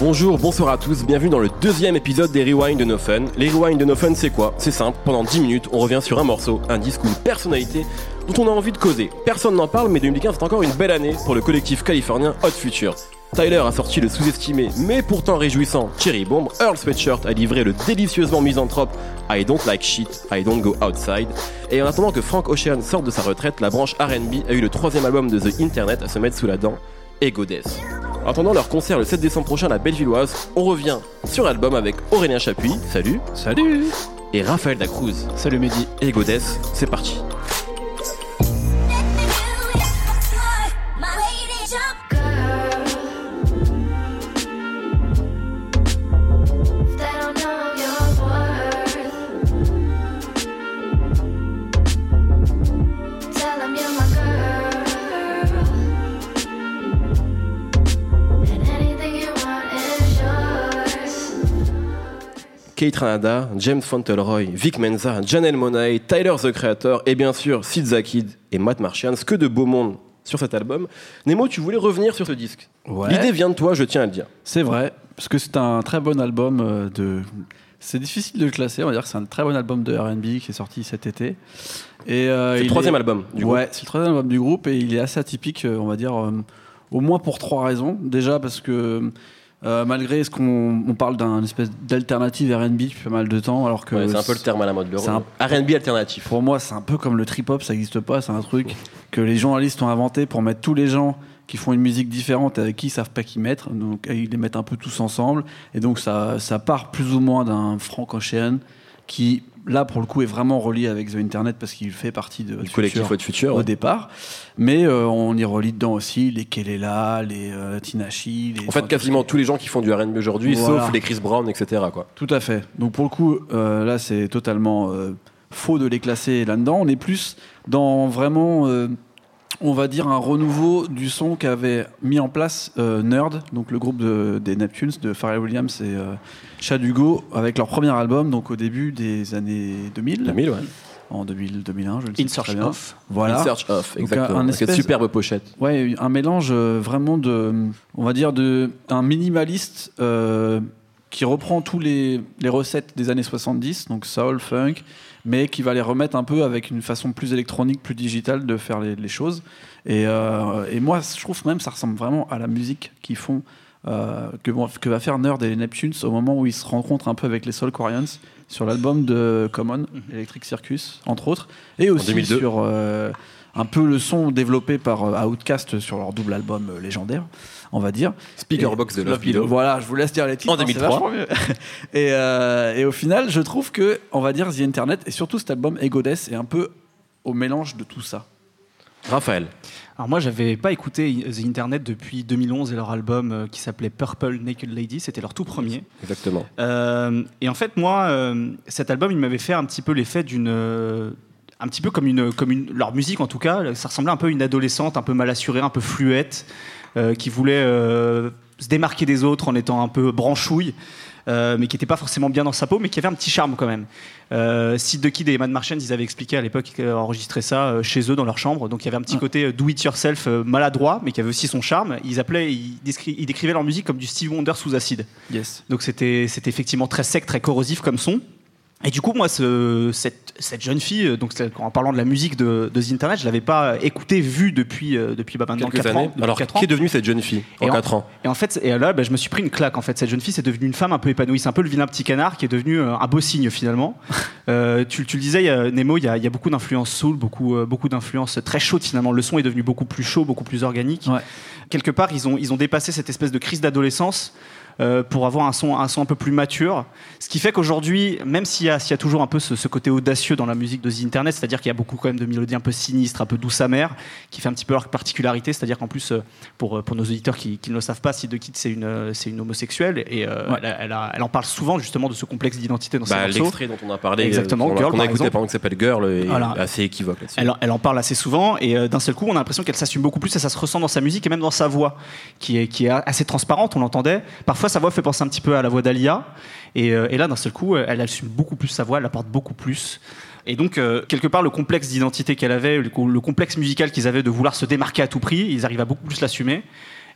Bonjour, bonsoir à tous, bienvenue dans le deuxième épisode des Rewind de No Fun. Les Rewind de No Fun, c'est quoi? C'est simple, pendant 10 minutes, on revient sur un morceau, un disque ou une personnalité dont on a envie de causer. Personne n'en parle, mais 2015 c'est encore une belle année pour le collectif californien Hot Future. Tyler a sorti le sous-estimé mais pourtant réjouissant Cherry Bomb, Earl Sweatshirt a livré le délicieusement misanthrope I Don't Like Shit, I Don't Go Outside, et en attendant que Frank Ocean sorte de sa retraite, la branche RB a eu le troisième album de The Internet à se mettre sous la dent, Ego Death. En attendant leur concert le 7 décembre prochain à la Bellevilloise, on revient sur l'album avec Aurélien Chapuis, salut, Salut et Raphaël Dacruz. Salut Mehdi. Ego Death, c'est parti. Kate Ranada, James Fauntleroy, Vic Menza, Janelle Monae, Tyler the Creator et bien sûr Sid Zakid et Matt Martians. Que de beau monde sur cet album. Nemo, tu voulais revenir sur ce disque. Ouais. L'idée vient de toi, je tiens à le dire. C'est vrai, parce que c'est un très bon album euh, de. C'est difficile de le classer, on va dire que c'est un très bon album de RB qui est sorti cet été. Et euh, C'est le troisième est- album du ouais, c'est le troisième album du groupe et il est assez atypique, euh, on va dire, euh, au moins pour trois raisons. Déjà parce que euh, malgré ce qu'on on parle d'un espèce d'alternative RB depuis pas mal de temps, alors que. Ouais, c'est un peu le terme à la mode. Le c'est un- R&B alternatif. Pour moi, c'est un peu comme le trip-hop, ça n'existe pas. C'est un truc que les journalistes ont inventé pour mettre tous les gens qui font une musique différente avec qui ils savent pas qui mettre. Donc, ils les mettent un peu tous ensemble. Et donc, ça, ça part plus ou moins d'un Frank Ocean qui, là, pour le coup, est vraiment relié avec The Internet parce qu'il fait partie de Du collectif Future Future. au ouais. départ. Mais euh, on y relie dedans aussi les Kelela, les euh, Tinashi. Les, En fait, quasiment tous les gens qui font du R&B aujourd'hui, Voilà. sauf les Chris Brown, etc. Quoi. Tout à fait. Donc pour le coup, euh, là, c'est totalement euh, faux de les classer là-dedans. On est plus dans vraiment, on va dire, un renouveau du son qu'avait mis en place euh, Nerd, donc le groupe de- des Neptunes de Pharrell Williams et euh, Chad Hugo, avec leur premier album, donc au début des années 2000, 2000, ouais. en 2000, 2001, je ne sais In Search très bien. of. Voilà. In Search of, Donc, exactement. un Avec cette espèce- superbe pochette. Ouais, un mélange euh, vraiment de, on va dire, de un minimaliste euh, qui reprend tous les, les recettes des années 70, donc soul, funk, mais qui va les remettre un peu avec une façon plus électronique, plus digitale de faire les, les choses. Et, euh, et moi, je trouve même que ça ressemble vraiment à la musique qu'ils font, euh, que, que va faire Nerd et les Neptunes au moment où ils se rencontrent un peu avec les Soul Quarians sur l'album de Common, Electric Circus, entre autres, et aussi 2002. sur euh, un peu le son développé par euh, Outkast sur leur double album euh, légendaire, on va dire. Speakerbox de Et- Love Below. Voilà, je vous laisse dire les titres. En hein, c'est 2003. vachement mieux. et, euh, et au final, je trouve que, on va dire, The Internet et surtout cet album Ego Death est un peu au mélange de tout ça. Raphaël. Alors moi, j'avais pas écouté The Internet depuis 2011 et leur album euh, qui s'appelait Purple Naked Lady, c'était leur tout premier. Exactement. Euh, et en fait, moi, cet album, il m'avait fait un petit peu l'effet d'une, un petit peu comme une, comme une, leur musique en tout cas, ça ressemblait un peu à une adolescente, un peu mal assurée, un peu fluette, euh, qui voulait euh, se démarquer des autres en étant un peu branchouille. euh, mais qui n'était pas forcément bien dans sa peau, mais qui avait un petit charme quand même. Euh, Sid the Kid et Mad Martians, ils avaient expliqué à l'époque qu'ils enregistraient ça chez eux dans leur chambre, donc il y avait un petit Ah. côté do it yourself maladroit, mais qui avait aussi son charme. Ils appelaient, ils, décri- ils décrivaient leur musique comme du Steve Wonder sous acide. Yes. Donc c'était effectivement très sec, très corrosif comme son. Et du coup, moi, ce- cette, cette jeune fille, euh, donc en parlant de la musique de, de The Internet, je l'avais pas écoutée, vue depuis, euh, depuis bah, maintenant Quelques 4 années. ans. Alors, qui est devenue cette jeune fille en en- 4 ans Et en fait, et là, bah, je me suis pris une claque. En fait, cette jeune fille, c'est devenue une femme un peu épanouie. C'est un peu le vilain petit canard qui est devenu euh, un beau signe finalement. Euh, tu, tu le disais, il y a- Nemo, il y a, il y a beaucoup d'influences soul, beaucoup, euh, beaucoup d'influences très chaudes finalement. Le son est devenu beaucoup plus chaud, beaucoup plus organique. Ouais. Quelque part, ils ont, ils ont dépassé cette espèce de crise d'adolescence. Euh, pour avoir un son, un son un peu plus mature. Ce qui fait qu'aujourd'hui, même s'il y, a- s'il y a toujours un peu ce, ce côté audacieux dans la musique de The Internet, c'est-à-dire qu'il y a beaucoup quand même de mélodies un peu sinistres, un peu douce amère, qui fait un petit peu leur particularité, c'est-à-dire qu'en plus, euh, pour, euh, pour nos auditeurs qui, qui ne le savent pas, Sid the Kid, c'est une, c'est une homosexuelle, et euh, Ouais. elle, a- elle a- elle en parle souvent justement de ce complexe d'identité dans ses bah, morceaux. L'extrait dont on a parlé, Exactement, qu'on a- Girl, a par écouté exemple. qui s'appelle Girl, est Voilà. assez équivoque là-dessus. Elle, elle en parle assez souvent et euh, d'un seul coup, on a l'impression qu'elle s'assume beaucoup plus et ça se ressent dans sa musique et même dans sa voix, qui est, qui est assez transparente, on l'entendait. Parfois, sa voix fait penser un petit peu à la voix d'Alia. Et, euh, et là, d'un seul coup, elle assume beaucoup plus sa voix, elle apporte beaucoup plus. Et donc, euh, quelque part, le complexe d'identité qu'elle avait, le, co- le complexe musical qu'ils avaient de vouloir se démarquer à tout prix, ils arrivent à beaucoup plus l'assumer.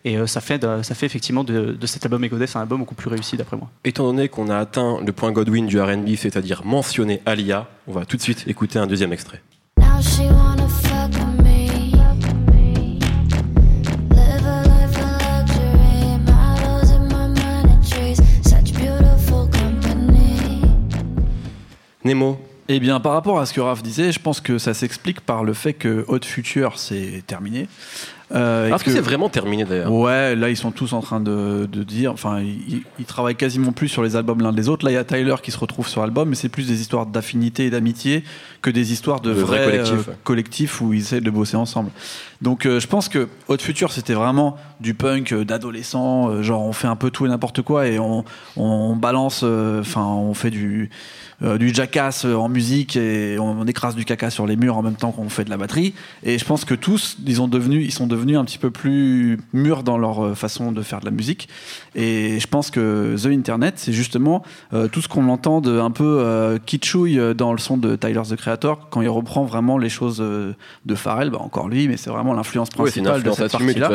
Et ça, fait ça fait effectivement de, cet album Egodeth un album beaucoup plus réussi d'après moi. Étant donné qu'on a atteint le point Godwin du RB, c'est-à-dire mentionner Alia, on va tout de suite écouter un deuxième extrait. Nemo, eh bien, par rapport à ce que Raph disait, je pense que ça s'explique par le fait que Hot Future, c'est terminé. Euh, Est-ce que, c'est vraiment terminé d'ailleurs Ouais, là ils sont tous en train de, dire, enfin ils, travaillent quasiment plus sur les albums l'un des autres. Là il y a Tyler qui se retrouve sur l'album, mais c'est plus des histoires d'affinité et d'amitié que des histoires de, vrais, euh, collectifs. où ils essaient de bosser ensemble. Donc euh, je pense que Hot Future c'était vraiment du punk d'adolescent, genre on fait un peu tout et n'importe quoi et on, on balance, enfin on fait du euh, du jackass en musique et on, écrase du caca sur les murs en même temps qu'on fait de la batterie. Et je pense que tous, ils, ont devenu, ils sont devenus un petit peu plus mûrs dans leur euh, façon de faire de la musique. Et je pense que The Internet, c'est justement euh, tout ce qu'on entend de un peu kitschouille dans le son de Tyler the Creator quand il reprend vraiment les choses de Pharrell, bah encore lui, mais c'est vraiment l'influence principale de cette partie-là.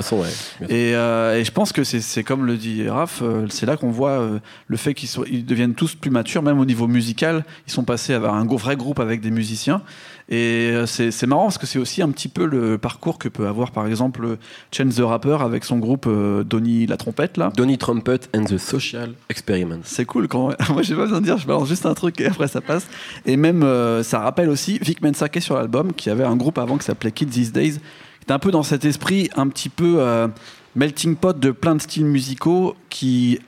Et, et, je pense que c'est comme le dit Raph, c'est là qu'on voit le fait qu'ils deviennent tous plus matures, même au niveau musical ils sont passés à un vrai groupe avec des musiciens. Et euh, c'est marrant parce que c'est aussi un petit peu le parcours que peut avoir par exemple Chance the Rapper avec son groupe euh, Donny la trompette là. Donny Trumpet and the Social Experiment. C'est cool quand moi j'ai pas besoin de dire, je balance juste un truc et après ça passe. Et même euh, ça rappelle aussi Vic Mensake sur l'album qui avait un groupe avant qui s'appelait Kids These Days. Qui était un peu dans cet esprit un petit peu melting pot de plein de styles musicaux qui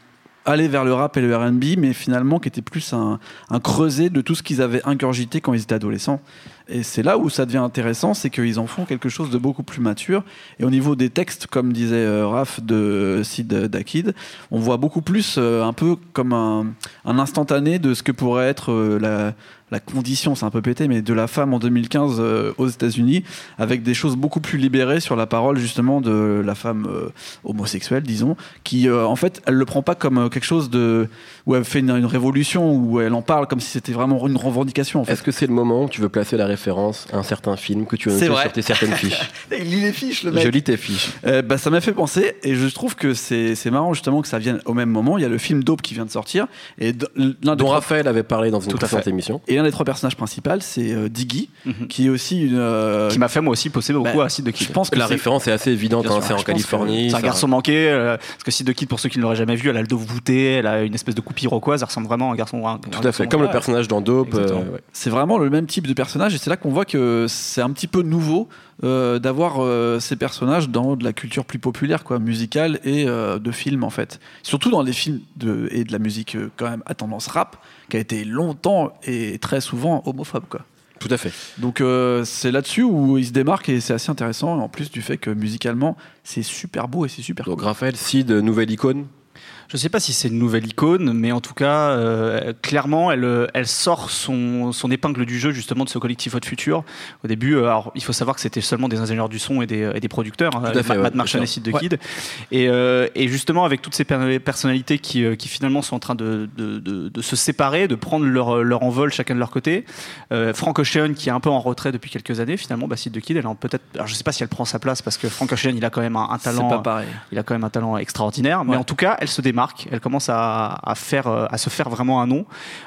aller vers le rap et le RB, mais finalement qui était plus un, un creuset de tout ce qu'ils avaient ingurgité quand ils étaient adolescents. Et c'est là où ça devient intéressant, c'est qu'ils en font quelque chose de beaucoup plus mature. Et au niveau des textes, comme disait euh, Raph de Sid Dakid, on voit beaucoup plus euh, un peu comme un, instantané de ce que pourrait être euh, la, la condition, c'est un peu pété, mais de la femme en 2015 euh, aux États-Unis, avec des choses beaucoup plus libérées sur la parole justement de la femme homosexuelle, disons, qui en fait, elle le prend pas comme quelque chose de où elle fait une, révolution, où elle en parle comme si c'était vraiment une revendication. Est-ce que c'est le moment où tu veux placer la référence à un certain film que tu as noté sur tes certaines fiches Il lit les fiches, le mec. Je lis tes fiches. bah, ça m'a fait penser, et je trouve que c'est marrant justement que ça vienne au même moment. Il y a le film Dope qui vient de sortir, et dont Raphaël avait parlé dans une précédente émission. Et un des trois personnages principaux, c'est euh, Diggy, mhm. qui est aussi une. Euh, qui m'a fait moi aussi poser beaucoup bah, à Sid the Kid. Je pense que la référence est assez évidente, hein, c'est en Californie. C'est un garçon manqué, euh, parce que Sid the Kid, pour ceux qui ne l'auraient jamais vu, elle a le dos voûté, elle a une espèce de coupe iroquoise, elle ressemble vraiment à un garçon. Tout à fait, comme le personnage dans Dope. C'est vraiment le même type de personnage, c'est là qu'on voit que c'est un petit peu nouveau. d'avoir ces personnages dans de la culture plus populaire, quoi, musicale et de films en fait. Surtout dans les films de, et de la musique quand même à tendance rap, qui a été longtemps et très souvent homophobe. Quoi. Tout à fait. Donc euh, c'est là-dessus où il se démarque et c'est assez intéressant, en plus du fait que musicalement c'est super beau et c'est super Donc Raphaël, Sid, nouvelle icône je ne sais pas si c'est une nouvelle icône, mais en tout cas, euh, clairement, elle, euh, elle sort son, son, épingle du jeu justement de ce collectif Hot Future. Au début, euh, alors, il faut savoir que c'était seulement des ingénieurs du son et des, et des producteurs, hein, Matt Marchand et Sid de Kid. Et, et, justement, avec toutes ces personnalités qui, qui, finalement sont en train de, de, de, se séparer, de prendre leur, leur, envol chacun de leur côté. Frank Ocean, qui est un peu en retrait depuis quelques années, finalement, bah, Sid de Kid, elle peut-être. Alors, je ne sais pas si elle prend sa place parce que Frank Ocean, il a quand même un, talent. Pas pareil. Il a quand même un talent extraordinaire, mais en tout cas, elle se démarque elle commence à, faire, euh, à se faire vraiment un nom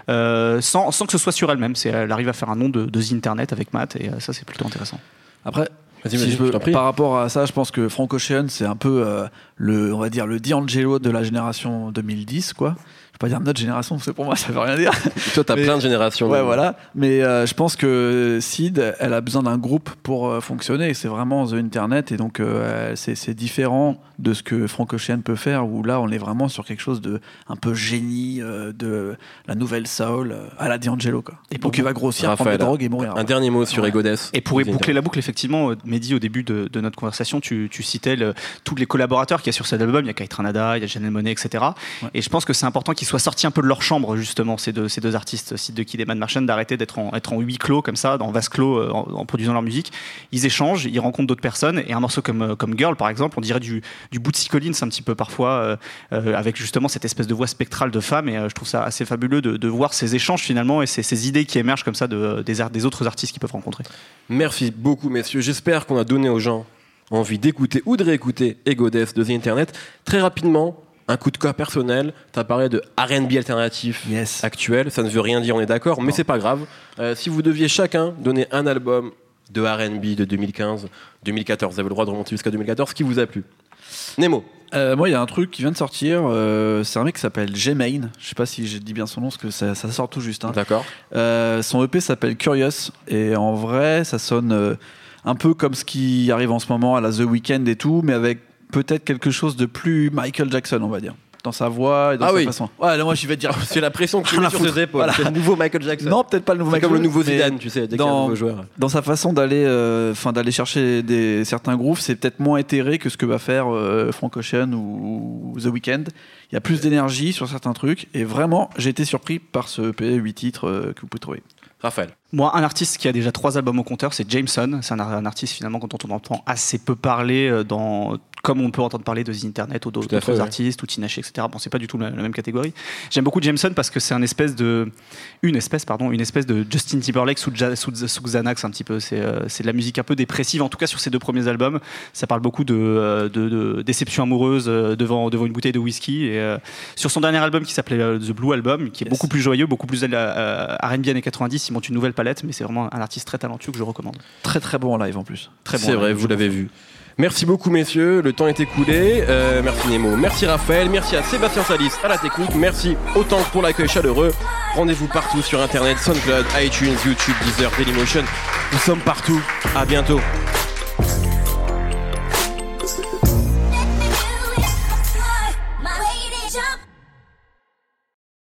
euh, sans, sans, que ce soit sur elle-même. Elle arrive à faire un nom de, de Internet avec Matt et euh, ça c'est plutôt intéressant. Après, par rapport à ça, je pense que Frank Ocean, c'est un peu le, on va dire, le D'Angelo de la génération 2010, quoi je vais pas dire notre génération, parce que pour moi, ça veut rien dire. toi, tu as plein de générations. Ouais, voilà. Mais euh, je pense que Sid, elle a besoin d'un groupe pour euh, fonctionner. C'est vraiment The Internet. Et donc, euh, c'est différent de ce que Frank Ocean peut faire, où là, on est vraiment sur quelque chose de un peu génie de la nouvelle soul à la D'Angelo. Quoi. Et pour qu'il va grossir, Raphaël, prendre des drogues et mourir. Un dernier mot sur ouais. Egodess. Et pour boucler la boucle, effectivement, Mehdi, au début de, notre conversation, tu, citais tous les collaborateurs qu'il y a sur cet album. Il y a Kai Tranada, il y a Janelle Monet, etc. Et je pense que c'est important qu'ils soient sortis un peu de leur chambre, justement, ces deux, ces deux artistes, Sid de Kid et Mad d'arrêter d'être en, être en huis clos, comme ça, dans vase clos, euh, en, produisant leur musique. Ils échangent, ils rencontrent d'autres personnes, et un morceau comme, euh, comme Girl, par exemple, on dirait du, du Bootsy Collins un petit peu parfois, euh, avec justement cette espèce de voix spectrale de femme, et je trouve ça assez fabuleux de, voir ces échanges finalement et ces, ces, idées qui émergent comme ça de, des, des autres artistes qu'ils peuvent rencontrer. Merci beaucoup, messieurs. J'espère qu'on a donné aux gens envie d'écouter ou de réécouter Ego Death de The Internet, très rapidement, un coup de cœur personnel. Tu as parlé de RB alternatif Yes. actuel. Ça ne veut rien dire, on est d'accord, mais c'est pas grave. Euh, si vous deviez chacun donner un album de RB de 2015, 2014, vous avez le droit de remonter jusqu'à 2014, qui vous a plu? Nemo. Euh, moi, il y a un truc qui vient de sortir. euh, c'est un mec qui s'appelle G-Main. Je sais pas si j'ai dit bien son nom, parce que ça, ça sort tout juste. hein. D'accord. Euh, son EP s'appelle Curious. Et en vrai, ça sonne un peu comme ce qui arrive en ce moment à la The Weeknd et tout, mais avec peut-être quelque chose de plus Michael Jackson, on va dire. Dans sa voix et dans Ah sa oui. façon. Ouais, là, moi, j'y vais dire. C'est la pression que tu mets sur tes épaules. Voilà. C'est le nouveau Michael Jackson. Non, peut-être pas le nouveau Michael comme le nouveau Zidane, tu sais, dès y a un dans- nouveau joueur. Dans sa façon d'aller, euh, d'aller chercher des, certains grooves, c'est peut-être moins éthéré que ce que va faire euh, Frank Ocean ou, ou The Weeknd. Il y a plus d'énergie sur certains trucs et vraiment, j'ai été surpris par ce EP 8 titres euh, que vous pouvez trouver. Raphaël. Moi, un artiste qui a déjà trois albums au compteur, c'est Jameson. C'est un, un artiste finalement dont on entend assez peu parler euh, dans comme on peut entendre parler de The Internet ou d'autres ouais. artistes ou Tinashe, etc. Bon, c'est pas du tout la, la même catégorie. J'aime beaucoup Jameson parce que c'est un espèce de une espèce pardon une espèce de Justin Timberlake sous, Ja- sous, sous Xanax un petit peu. C'est euh, de la musique un peu dépressive en tout cas sur ses deux premiers albums. Ça parle beaucoup de, euh, de, de déception amoureuse euh, devant devant une bouteille de whisky. Et euh, sur son dernier album qui s'appelait The Blue Album, qui est Yes. beaucoup plus joyeux, beaucoup plus R&B années 90, il monte une nouvelle palette, mais c'est vraiment un artiste très talentueux que je recommande. Très très bon en live en plus. Très bon. C'est vrai, vous l'avez vu. Merci beaucoup, messieurs. Le temps est écoulé. Euh, merci Nemo. Merci Raphaël. Merci à Sébastien Salis à la technique. Merci autant pour l'accueil chaleureux. Rendez-vous partout sur Internet, SoundCloud, iTunes, YouTube, Deezer, Dailymotion. Nous sommes partout. À bientôt.